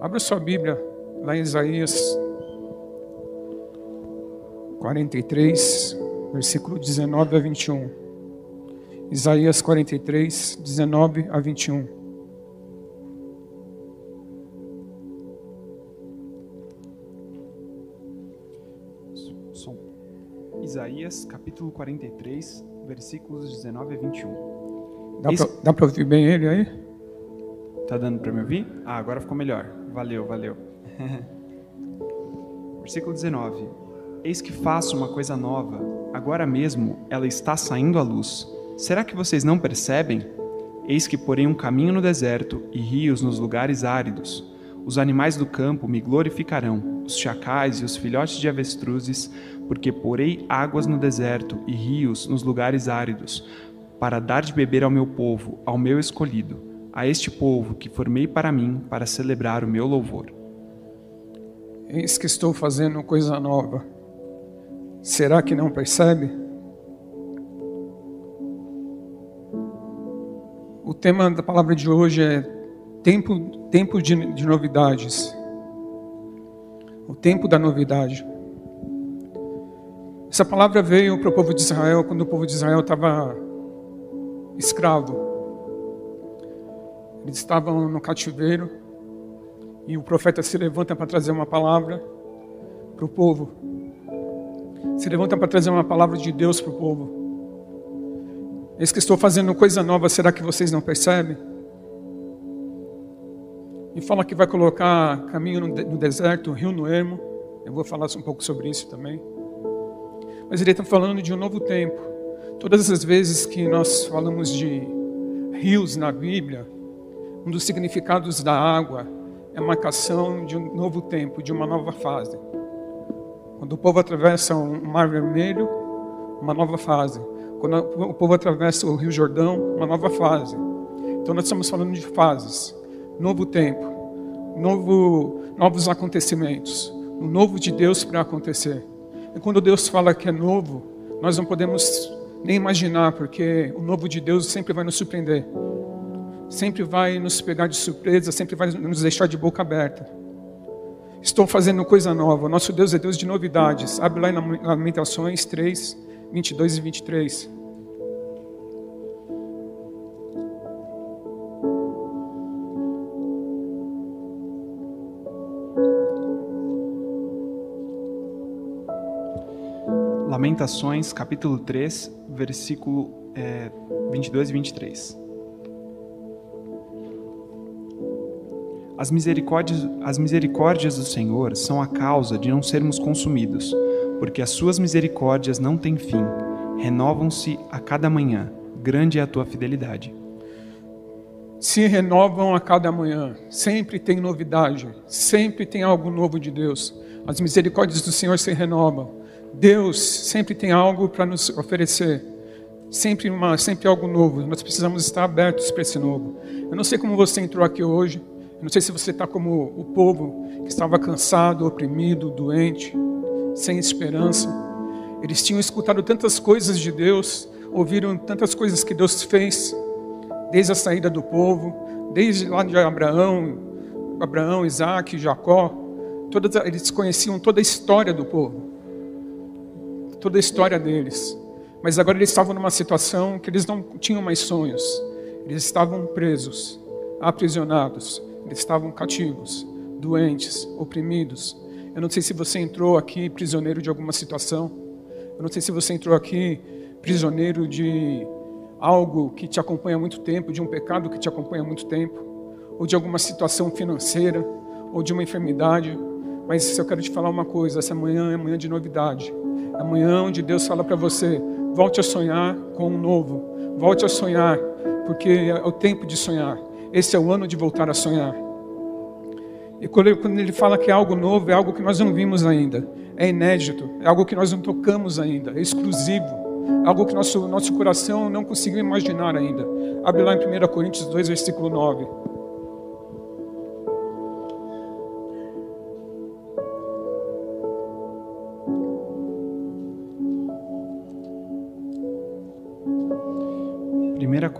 Abra sua Bíblia lá em Isaías 43, versículo 19 a 21. Isaías 43, 19 a 21. Isaías capítulo 43, versículos 19 a 21. Dá para ouvir bem ele aí? Tá dando para me ouvir? Ah, agora ficou melhor. Valeu, valeu. Versículo 19. Eis que faço uma coisa nova. Agora mesmo ela está saindo à luz. Será que vocês não percebem? Eis que porei um caminho no deserto e rios nos lugares áridos. Os animais do campo me glorificarão, os chacais e os filhotes de avestruzes, porque porei águas no deserto e rios nos lugares áridos, para dar de beber ao meu povo, ao meu escolhido, a este povo que formei para mim, para celebrar o meu louvor. Eis que estou fazendo coisa nova. Será que não percebe? O tema da palavra de hoje é tempo, tempo de, de novidades. O tempo da novidade. Essa palavra veio para o povo de Israel quando o povo de Israel estava escravo. Eles estavam no cativeiro e o profeta se levanta para trazer uma palavra para o povo. Se levanta para trazer uma palavra de Deus para o povo. Eis que estou fazendo coisa nova, será que vocês não percebem? E fala que vai colocar caminho no, de- no deserto, rio no ermo. Eu vou falar um pouco sobre isso também. Mas ele está falando de um novo tempo. Todas as vezes que nós falamos de rios na Bíblia, um dos significados da água é a marcação de um novo tempo, de uma nova fase. Quando o povo atravessa um mar vermelho, uma nova fase. Quando o povo atravessa o Rio Jordão, uma nova fase. Então nós estamos falando de fases, novo tempo, novo, novos acontecimentos, um novo de Deus para acontecer. E quando Deus fala que é novo, nós não podemos nem imaginar, porque o novo de Deus sempre vai nos surpreender sempre vai nos pegar de surpresa, sempre vai nos deixar de boca aberta. Estou fazendo coisa nova. Nosso Deus é Deus de novidades. Abre lá em Lamentações 3, 22 e 23. Lamentações, capítulo 3, versículo é, 22 e 23. As misericórdias, as misericórdias do Senhor são a causa de não sermos consumidos, porque as suas misericórdias não têm fim, renovam-se a cada manhã. Grande é a tua fidelidade. Se renovam a cada manhã. Sempre tem novidade. Sempre tem algo novo de Deus. As misericórdias do Senhor se renovam. Deus sempre tem algo para nos oferecer. Sempre, uma, sempre algo novo. Nós precisamos estar abertos para esse novo. Eu não sei como você entrou aqui hoje. Eu não sei se você está como o povo que estava cansado, oprimido, doente, sem esperança. Eles tinham escutado tantas coisas de Deus, ouviram tantas coisas que Deus fez, desde a saída do povo, desde lá de Abraão, Abraão, Isaac, Jacó. Todas, eles conheciam toda a história do povo, toda a história deles. Mas agora eles estavam numa situação que eles não tinham mais sonhos. Eles estavam presos, aprisionados, eles estavam cativos, doentes, oprimidos. Eu não sei se você entrou aqui prisioneiro de alguma situação. Eu não sei se você entrou aqui prisioneiro de algo que te acompanha há muito tempo, de um pecado que te acompanha há muito tempo, ou de alguma situação financeira, ou de uma enfermidade. Mas eu quero te falar uma coisa: essa manhã é manhã de novidade. É manhã onde Deus fala para você: volte a sonhar com o novo, volte a sonhar, porque é o tempo de sonhar. Esse é o ano de voltar a sonhar. E quando ele, fala que é algo novo, é algo que nós não vimos ainda, é inédito, é algo que nós não tocamos ainda, é exclusivo, é algo que nosso, nosso coração não conseguiu imaginar ainda. Abre lá em 1 Coríntios 2, versículo 9.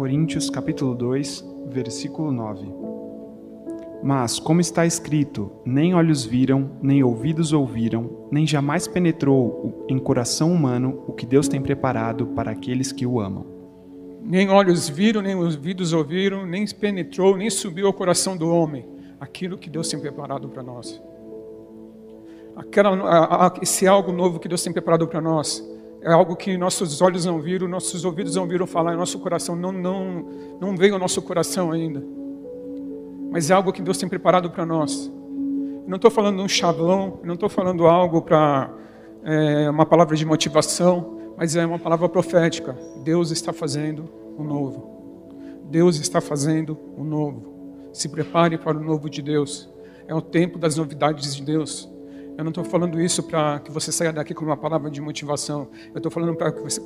Coríntios capítulo 2, versículo 9. Mas, como está escrito, nem olhos viram, nem ouvidos ouviram, nem jamais penetrou em coração humano o que Deus tem preparado para aqueles que o amam. Nem olhos viram, nem ouvidos ouviram, nem penetrou, nem subiu ao coração do homem aquilo que Deus tem preparado para nós. Aquela, esse algo novo que Deus tem preparado para nós é algo que nossos olhos não viram, nossos ouvidos não ouviram falar, nosso coração não, não, não veio ao nosso coração ainda. Mas é algo que Deus tem preparado para nós. Não estou falando um chavão, não estou falando algo para é, uma palavra de motivação, mas é uma palavra profética. Deus está fazendo o novo. Deus está fazendo o novo. Se prepare para o novo de Deus. É o tempo das novidades de Deus. Eu não estou falando isso para que você saia daqui com uma palavra de motivação. Eu estou falando para que, você,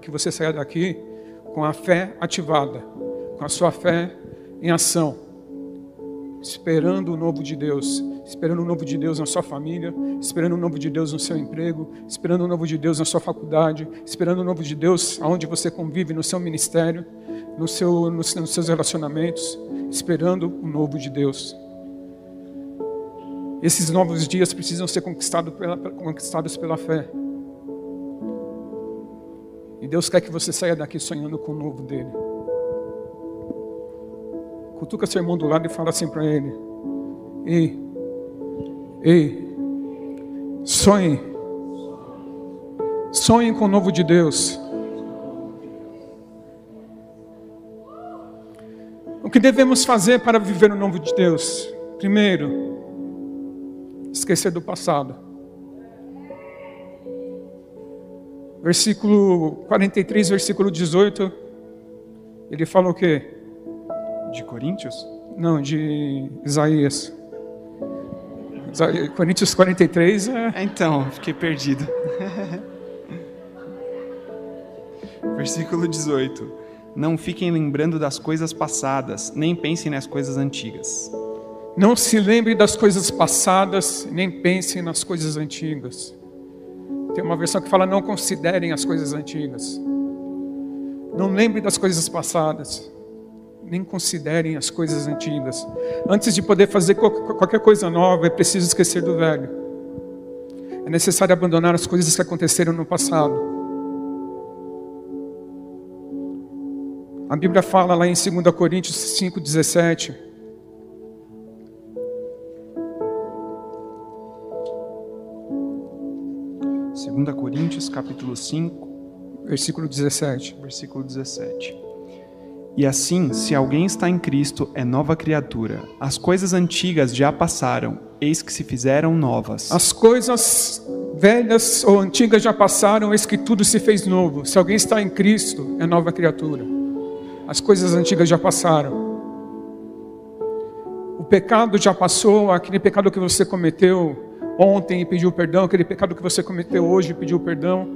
que você saia daqui com a fé ativada, com a sua fé em ação, esperando o novo de Deus, esperando o novo de Deus na sua família, esperando o novo de Deus no seu emprego, esperando o novo de Deus na sua faculdade, esperando o novo de Deus aonde você convive, no seu ministério, no seu, nos, nos seus relacionamentos, esperando o novo de Deus. Esses novos dias precisam ser conquistados pela, conquistados pela fé. E Deus quer que você saia daqui sonhando com o novo dele. Cutuca seu irmão do lado e fala assim para ele: Ei, ei, sonhe. Sonhe com o novo de Deus. O que devemos fazer para viver o novo de Deus? Primeiro, esquecer do passado. Versículo 43, versículo 18, ele fala o quê? De Coríntios? Não, de Isaías. Coríntios 43 é... é então, fiquei perdido. Versículo 18. Não fiquem lembrando das coisas passadas, nem pensem nas coisas antigas. Não se lembre das coisas passadas, nem pensem nas coisas antigas. Tem uma versão que fala: não considerem as coisas antigas. Não lembre das coisas passadas, nem considerem as coisas antigas. Antes de poder fazer qualquer coisa nova, é preciso esquecer do velho. É necessário abandonar as coisas que aconteceram no passado. A Bíblia fala lá em 2 Coríntios 5,17 2 Coríntios capítulo 5, versículo 17. Versículo 17. E assim, se alguém está em Cristo, é nova criatura. As coisas antigas já passaram, eis que se fizeram novas. As coisas velhas ou antigas já passaram, eis que tudo se fez novo. Se alguém está em Cristo, é nova criatura. As coisas antigas já passaram. O pecado já passou, aquele pecado que você cometeu ontem e pediu perdão, aquele pecado que você cometeu hoje e pediu perdão,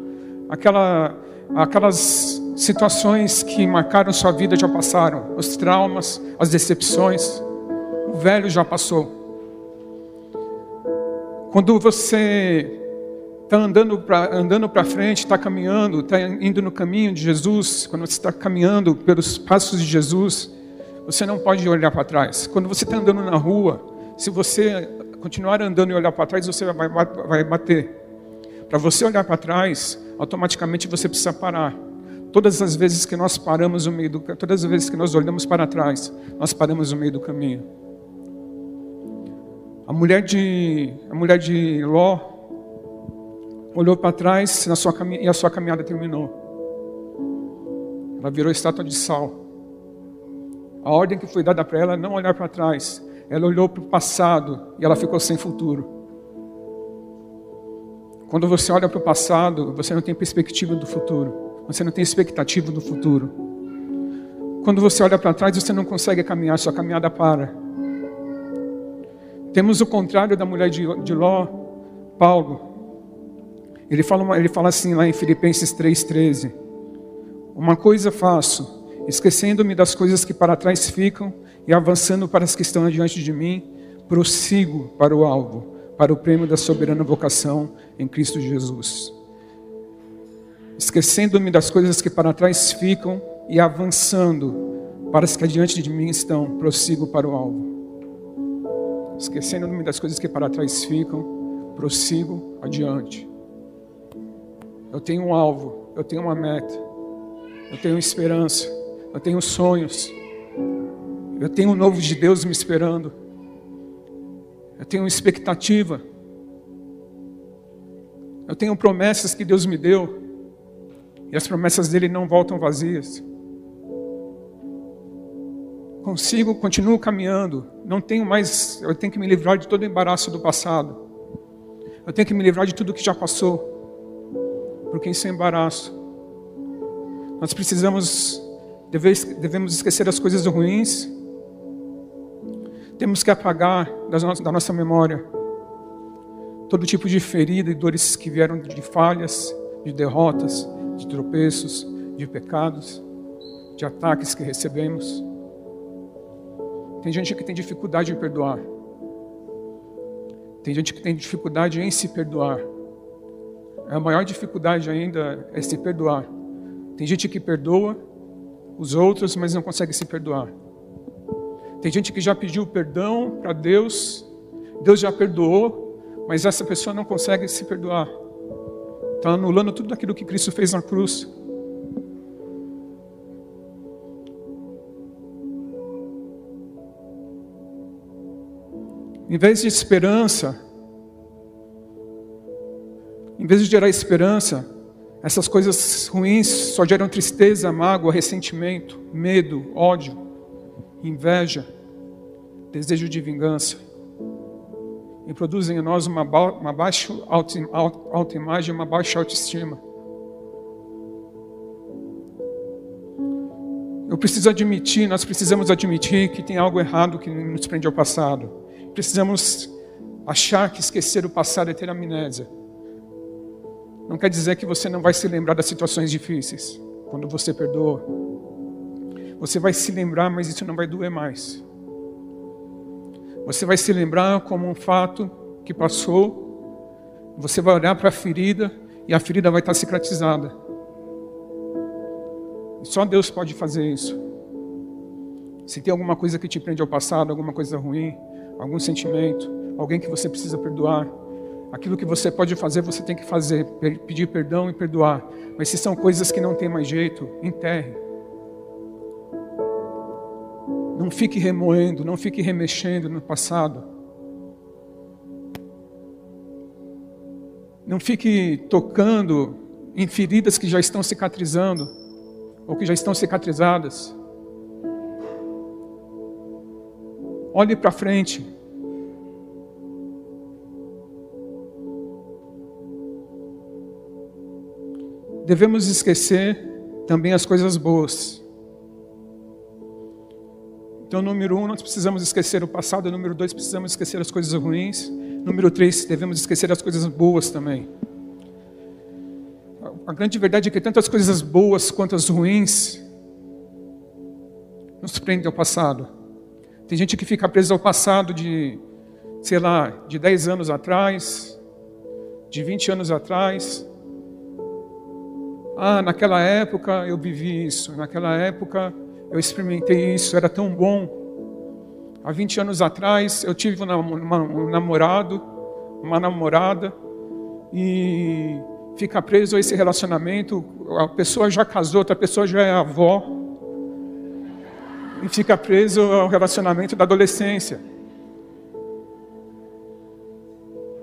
aquela, aquelas situações que marcaram sua vida já passaram, os traumas, as decepções, o velho já passou. Quando você está andando para andando frente, está caminhando, está indo no caminho de Jesus, quando você está caminhando pelos passos de Jesus, você não pode olhar para trás. Quando você está andando na rua, se você continuar andando e olhar para trás, você vai, vai bater. Para você olhar para trás, automaticamente você precisa parar. Todas as vezes que nós paramos no meio do todas as vezes que nós olhamos para trás, nós paramos no meio do caminho. A mulher de a mulher de Ló olhou para trás na sua e a sua caminhada terminou. Ela virou estátua de sal. A ordem que foi dada para ela é não olhar para trás, ela olhou para o passado e ela ficou sem futuro. Quando você olha para o passado, você não tem perspectiva do futuro. Você não tem expectativa do futuro. Quando você olha para trás, você não consegue caminhar, sua caminhada para. Temos o contrário da mulher de, de Ló, Paulo. Ele fala, ele fala assim lá em Filipenses 3,13: Uma coisa faço, esquecendo-me das coisas que para trás ficam e avançando para as que estão adiante de mim, prossigo para o alvo, para o prêmio da soberana vocação em Cristo Jesus. Esquecendo-me das coisas que para trás ficam e avançando para as que adiante de mim estão, prossigo para o alvo. Esquecendo-me das coisas que para trás ficam, prossigo adiante. Eu tenho um alvo, eu tenho uma meta, eu tenho esperança, eu tenho sonhos, eu tenho um novo de Deus me esperando, eu tenho expectativa, eu tenho promessas que Deus me deu, e as promessas dele não voltam vazias consigo, continuo caminhando. Não tenho mais, eu tenho que me livrar de todo o embaraço do passado. Eu tenho que me livrar de tudo que já passou. Porque isso é embaraço. Nós precisamos, devemos esquecer as coisas ruins. Temos que apagar da nossa memória todo tipo de ferida e dores que vieram de falhas, de derrotas, de tropeços, de pecados, de ataques que recebemos. Tem gente que tem dificuldade em perdoar. Tem gente que tem dificuldade em se perdoar. A maior dificuldade ainda é se perdoar. Tem gente que perdoa os outros, mas não consegue se perdoar. Tem gente que já pediu perdão para Deus, Deus já perdoou, mas essa pessoa não consegue se perdoar. Está anulando tudo aquilo que Cristo fez na cruz. Em vez de esperança, em vez de gerar esperança, essas coisas ruins só geram tristeza, mágoa, ressentimento, medo, ódio, inveja, desejo de vingança. E produzem em nós uma, ba uma baixa autoimagem, uma baixa autoestima. Eu preciso admitir, nós precisamos admitir que tem algo errado que nos prende ao passado precisamos achar que esquecer o passado é ter amnésia. Não quer dizer que você não vai se lembrar das situações difíceis quando você perdoa. Você vai se lembrar, mas isso não vai doer mais. Você vai se lembrar como um fato que passou. Você vai olhar para a ferida e a ferida vai estar cicatrizada. Só Deus pode fazer isso. Se tem alguma coisa que te prende ao passado, alguma coisa ruim, algum sentimento, alguém que você precisa perdoar. Aquilo que você pode fazer, você tem que fazer, pedir perdão e perdoar. Mas se são coisas que não tem mais jeito, enterre. Não fique remoendo, não fique remexendo no passado. Não fique tocando em feridas que já estão cicatrizando ou que já estão cicatrizadas. Olhe para frente. Devemos esquecer também as coisas boas. Então, número um, nós precisamos esquecer o passado. Número dois, precisamos esquecer as coisas ruins. Número três, devemos esquecer as coisas boas também. A grande verdade é que tanto as coisas boas quanto as ruins nos prendem ao passado. Tem gente que fica presa ao passado de, sei lá, de 10 anos atrás, de 20 anos atrás. Ah, naquela época eu vivi isso, naquela época eu experimentei isso, era tão bom. Há 20 anos atrás eu tive um namorado, uma namorada, e fica preso a esse relacionamento. A pessoa já casou, outra pessoa já é avó, e fica preso ao relacionamento da adolescência.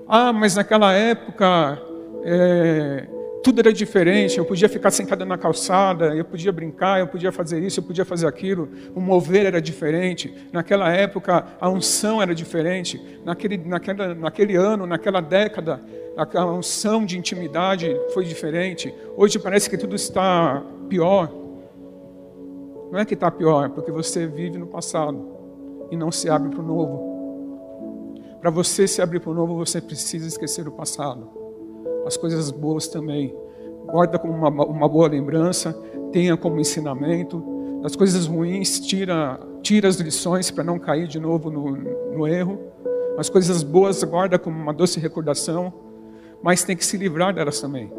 Ah, mas naquela época é, tudo era diferente. Eu podia ficar sentada na calçada, eu podia brincar, eu podia fazer isso, eu podia fazer aquilo. O mover era diferente. Naquela época a unção era diferente. Naquele, naquela, naquele ano, naquela década, a unção de intimidade foi diferente. Hoje parece que tudo está pior. Não é que está pior, é porque você vive no passado e não se abre para o novo. Para você se abrir para o novo, você precisa esquecer o passado. As coisas boas também. Guarda como uma, uma boa lembrança, tenha como ensinamento. Das coisas ruins, tira, tira as lições para não cair de novo no, no erro. As coisas boas, guarda como uma doce recordação, mas tem que se livrar delas também.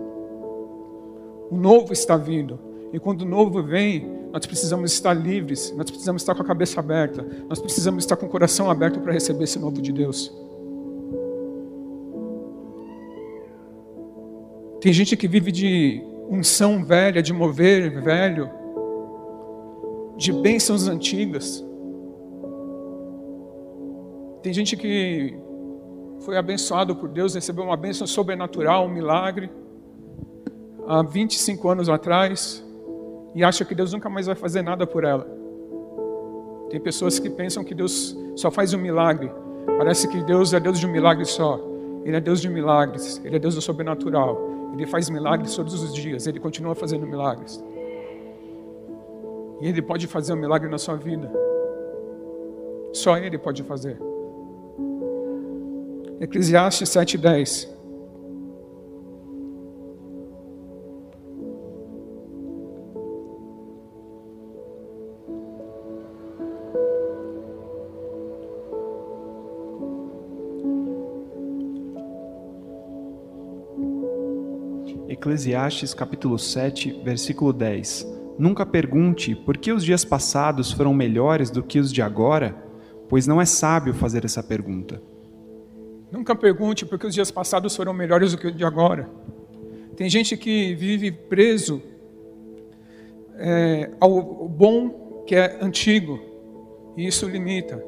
O novo está vindo. E quando o novo vem, nós precisamos estar livres, nós precisamos estar com a cabeça aberta, nós precisamos estar com o coração aberto para receber esse novo de Deus. Tem gente que vive de unção velha, de mover velho, de bênçãos antigas. Tem gente que foi abençoado por Deus, recebeu uma bênção sobrenatural, um milagre, há 25 anos atrás, e acha que Deus nunca mais vai fazer nada por ela. Tem pessoas que pensam que Deus só faz um milagre. Parece que Deus é Deus de um milagre só. Ele é Deus de milagres, Ele é Deus do sobrenatural. Ele faz milagres todos os dias, Ele continua fazendo milagres. E Ele pode fazer um milagre na sua vida. Só Ele pode fazer. Eclesiastes 7,10. Eclesiastes capítulo 7, versículo 10. Nunca pergunte por que os dias passados foram melhores do que os de agora, pois não é sábio fazer essa pergunta. Nunca pergunte por que os dias passados foram melhores do que os de agora. Tem gente que vive preso é, ao bom que é antigo, e isso limita.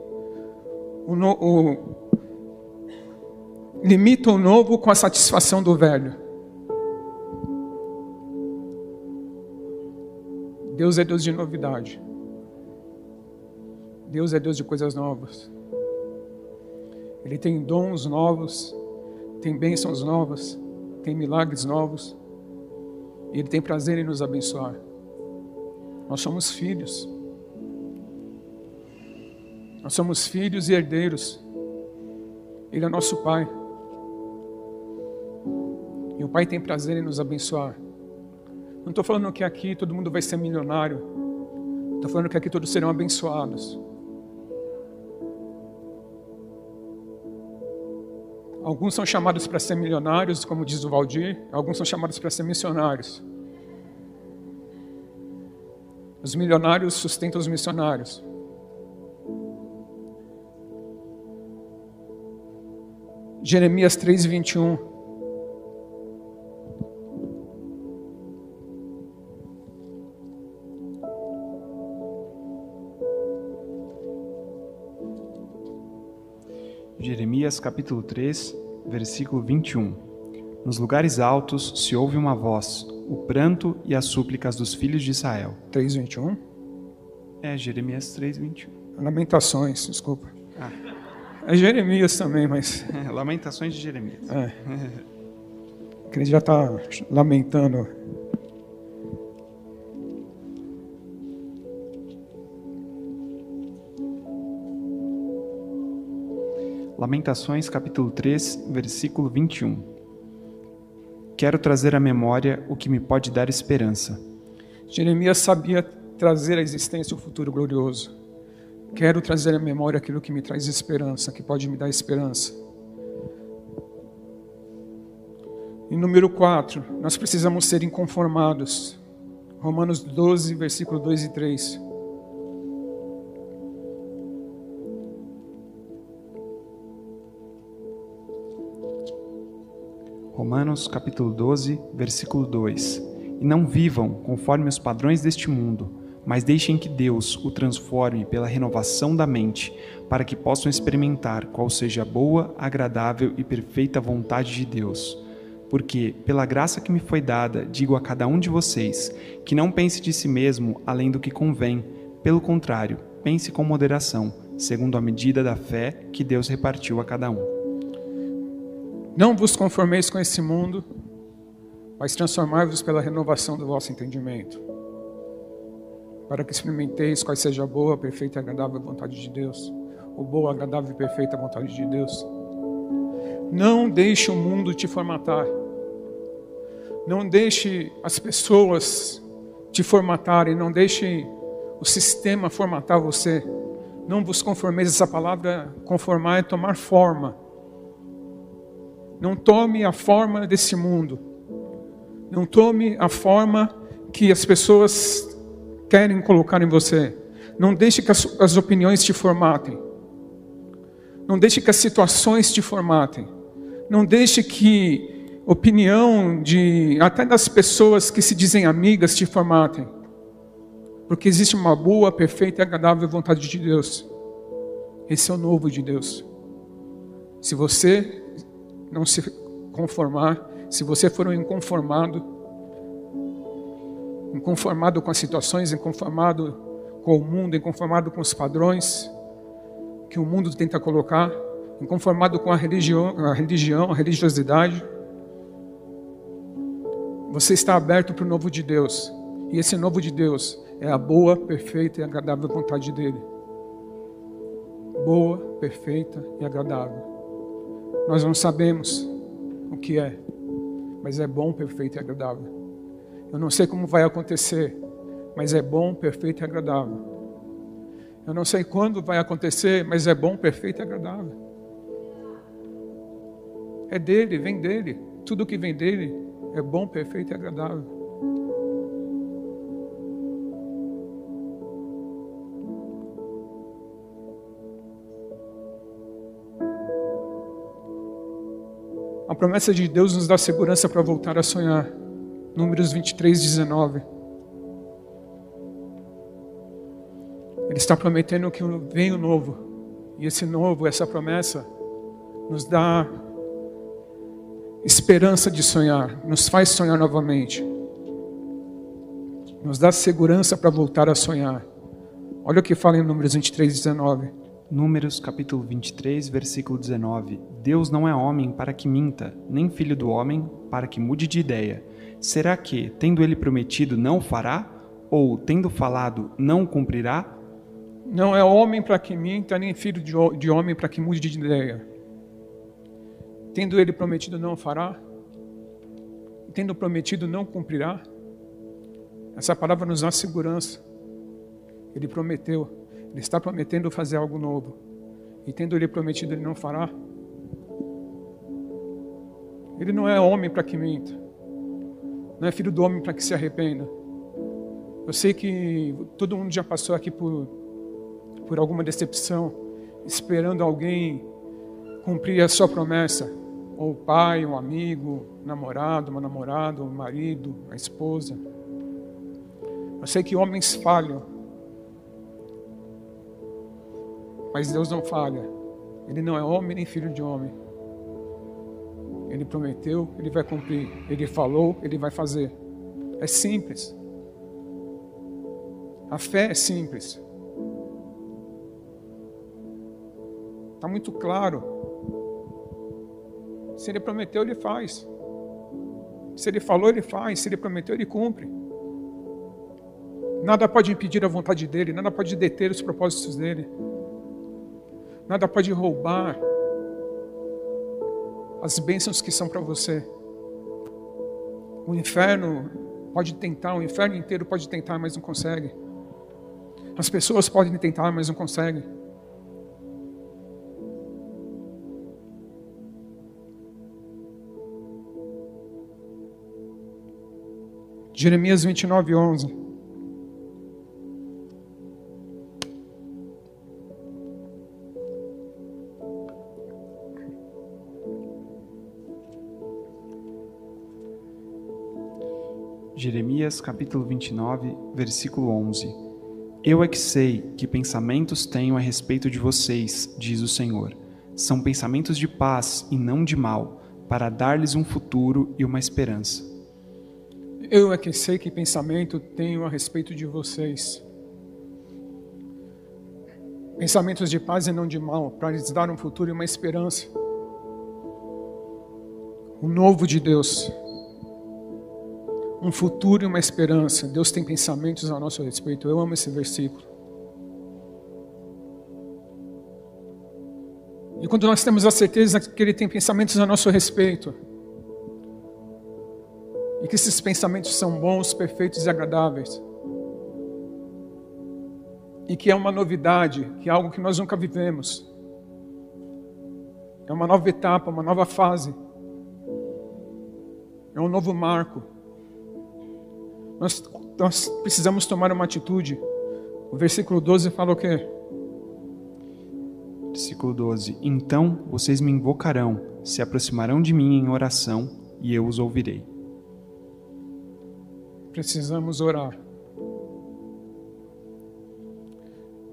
O, no, o, limita o novo com a satisfação do velho. Deus é Deus de novidade. Deus é Deus de coisas novas. Ele tem dons novos, tem bênçãos novas, tem milagres novos. E Ele tem prazer em nos abençoar. Nós somos filhos. Nós somos filhos e herdeiros. Ele é nosso Pai. E o Pai tem prazer em nos abençoar. Não estou falando que aqui todo mundo vai ser milionário. Estou falando que aqui todos serão abençoados. Alguns são chamados para ser milionários, como diz o Valdir. Alguns são chamados para ser missionários. Os milionários sustentam os missionários. Jeremias 3, 21. Jeremias capítulo 3, versículo 21. Nos lugares altos se ouve uma voz, o pranto e as súplicas dos filhos de Israel. 3:21. É Jeremias 3:21. Lamentações, desculpa. Ah. É Jeremias também, mas é, Lamentações de Jeremias. É. que ele já está lamentando Lamentações capítulo 3, versículo 21. Quero trazer à memória o que me pode dar esperança. Jeremias sabia trazer à existência o futuro glorioso. Quero trazer à memória aquilo que me traz esperança, que pode me dar esperança. E número 4, nós precisamos ser inconformados. Romanos 12, versículo 2 e 3. Romanos capítulo 12, versículo 2. E não vivam conforme os padrões deste mundo, mas deixem que Deus o transforme pela renovação da mente, para que possam experimentar qual seja a boa, agradável e perfeita vontade de Deus. Porque, pela graça que me foi dada, digo a cada um de vocês, que não pense de si mesmo além do que convém, pelo contrário, pense com moderação, segundo a medida da fé que Deus repartiu a cada um. Não vos conformeis com esse mundo, mas transformai-vos pela renovação do vosso entendimento, para que experimenteis qual seja a boa, perfeita e agradável vontade de Deus. O boa, agradável e perfeita vontade de Deus. Não deixe o mundo te formatar. Não deixe as pessoas te formatarem. Não deixe o sistema formatar você. Não vos conformeis. Essa palavra conformar é tomar forma não tome a forma desse mundo. Não tome a forma que as pessoas querem colocar em você. Não deixe que as, as opiniões te formatem. Não deixe que as situações te formatem. Não deixe que opinião de até das pessoas que se dizem amigas te formatem. Porque existe uma boa, perfeita e agradável vontade de Deus. Esse é o novo de Deus. Se você não se conformar, se você for um inconformado, inconformado com as situações, inconformado com o mundo, inconformado com os padrões que o mundo tenta colocar, inconformado com a religião, a religião, a religiosidade, você está aberto para o novo de Deus. E esse novo de Deus é a boa, perfeita e agradável vontade dele. Boa, perfeita e agradável. Nós não sabemos o que é, mas é bom, perfeito e agradável. Eu não sei como vai acontecer, mas é bom, perfeito e agradável. Eu não sei quando vai acontecer, mas é bom, perfeito e agradável. É dele, vem dele. Tudo que vem dele é bom, perfeito e agradável. Promessa de Deus nos dá segurança para voltar a sonhar. Números 23, 19. Ele está prometendo que vem o novo. E esse novo, essa promessa, nos dá esperança de sonhar, nos faz sonhar novamente. Nos dá segurança para voltar a sonhar. Olha o que fala em Números 23, 19. Números capítulo 23, versículo 19. Deus não é homem para que minta, nem filho do homem para que mude de ideia. Será que, tendo ele prometido, não fará? Ou, tendo falado, não cumprirá? Não é homem para que minta, nem filho de homem para que mude de ideia. Tendo ele prometido, não fará? Tendo prometido, não cumprirá? Essa palavra nos dá segurança. Ele prometeu. Ele está prometendo fazer algo novo. E tendo ele prometido, ele não fará. Ele não é homem para que minta. Não é filho do homem para que se arrependa. Eu sei que todo mundo já passou aqui por, por alguma decepção, esperando alguém cumprir a sua promessa. Ou o pai, um amigo, um namorado, uma namorada, um marido, a esposa. Eu sei que homens falham. Mas Deus não falha. Ele não é homem nem filho de homem. Ele prometeu, ele vai cumprir. Ele falou, ele vai fazer. É simples. A fé é simples. Está muito claro. Se ele prometeu, ele faz. Se ele falou, ele faz. Se ele prometeu, ele cumpre. Nada pode impedir a vontade dele, nada pode deter os propósitos dele. Nada pode roubar as bênçãos que são para você. O inferno pode tentar, o inferno inteiro pode tentar, mas não consegue. As pessoas podem tentar, mas não conseguem. Jeremias 29, 11. Jeremias capítulo 29, versículo 11. Eu é que sei que pensamentos tenho a respeito de vocês, diz o Senhor. São pensamentos de paz e não de mal, para dar-lhes um futuro e uma esperança. Eu é que sei que pensamento tenho a respeito de vocês. Pensamentos de paz e não de mal, para lhes dar um futuro e uma esperança. O novo de Deus um futuro e uma esperança. Deus tem pensamentos a nosso respeito. Eu amo esse versículo. E quando nós temos a certeza que Ele tem pensamentos a nosso respeito, e que esses pensamentos são bons, perfeitos e agradáveis, e que é uma novidade, que é algo que nós nunca vivemos, é uma nova etapa, uma nova fase, é um novo marco. Nós, nós precisamos tomar uma atitude. O versículo 12 fala o quê? Versículo 12: Então vocês me invocarão, se aproximarão de mim em oração, e eu os ouvirei. Precisamos orar.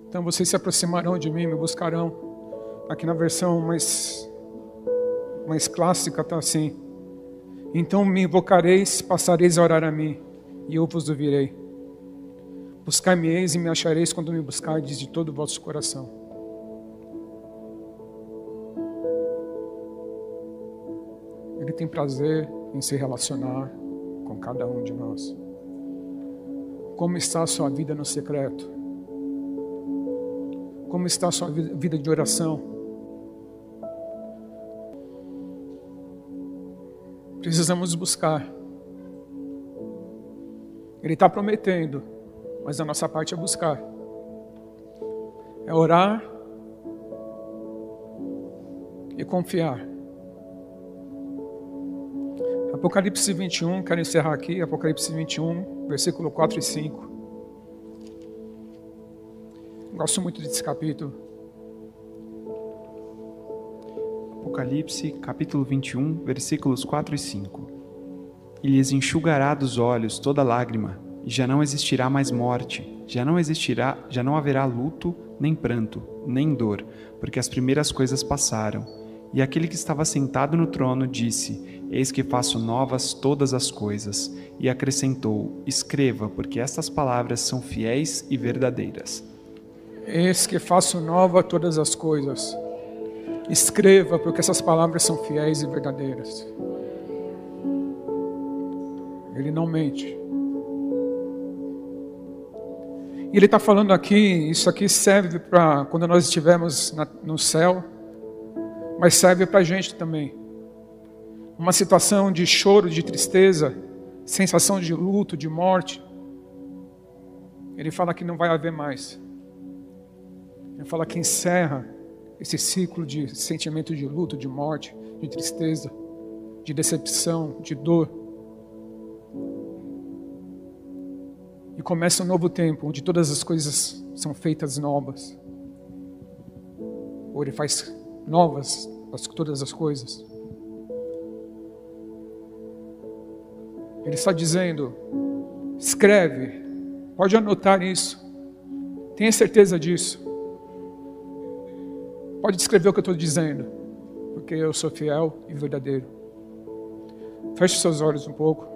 Então vocês se aproximarão de mim, me buscarão. Aqui na versão mais, mais clássica está assim. Então me invocareis, passareis a orar a mim, e eu vos ouvirei. Buscar-me-eis e me achareis quando me buscardes de todo o vosso coração. Ele tem prazer em se relacionar com cada um de nós. Como está a sua vida no secreto? Como está a sua vida de oração? Precisamos buscar. Ele está prometendo, mas a nossa parte é buscar. É orar e confiar. Apocalipse 21, quero encerrar aqui, Apocalipse 21, versículo 4 e 5. Gosto muito desse capítulo. Apocalipse, capítulo 21, versículos 4 e 5. E lhes enxugará dos olhos toda lágrima, e já não existirá mais morte, já não existirá, já não haverá luto, nem pranto, nem dor, porque as primeiras coisas passaram. E aquele que estava sentado no trono disse: Eis que faço novas todas as coisas. E acrescentou: Escreva, porque estas palavras são fiéis e verdadeiras. Eis que faço nova todas as coisas. Escreva, porque essas palavras são fiéis e verdadeiras. Ele não mente. E ele está falando aqui, isso aqui serve para quando nós estivermos na, no céu mas serve para a gente também. Uma situação de choro, de tristeza, sensação de luto, de morte. Ele fala que não vai haver mais. Ele fala que encerra esse ciclo de sentimento de luto, de morte, de tristeza, de decepção, de dor. Começa um novo tempo, onde todas as coisas são feitas novas. Ou ele faz novas todas as coisas. Ele está dizendo: escreve, pode anotar isso, tenha certeza disso. Pode escrever o que eu estou dizendo, porque eu sou fiel e verdadeiro. Feche seus olhos um pouco.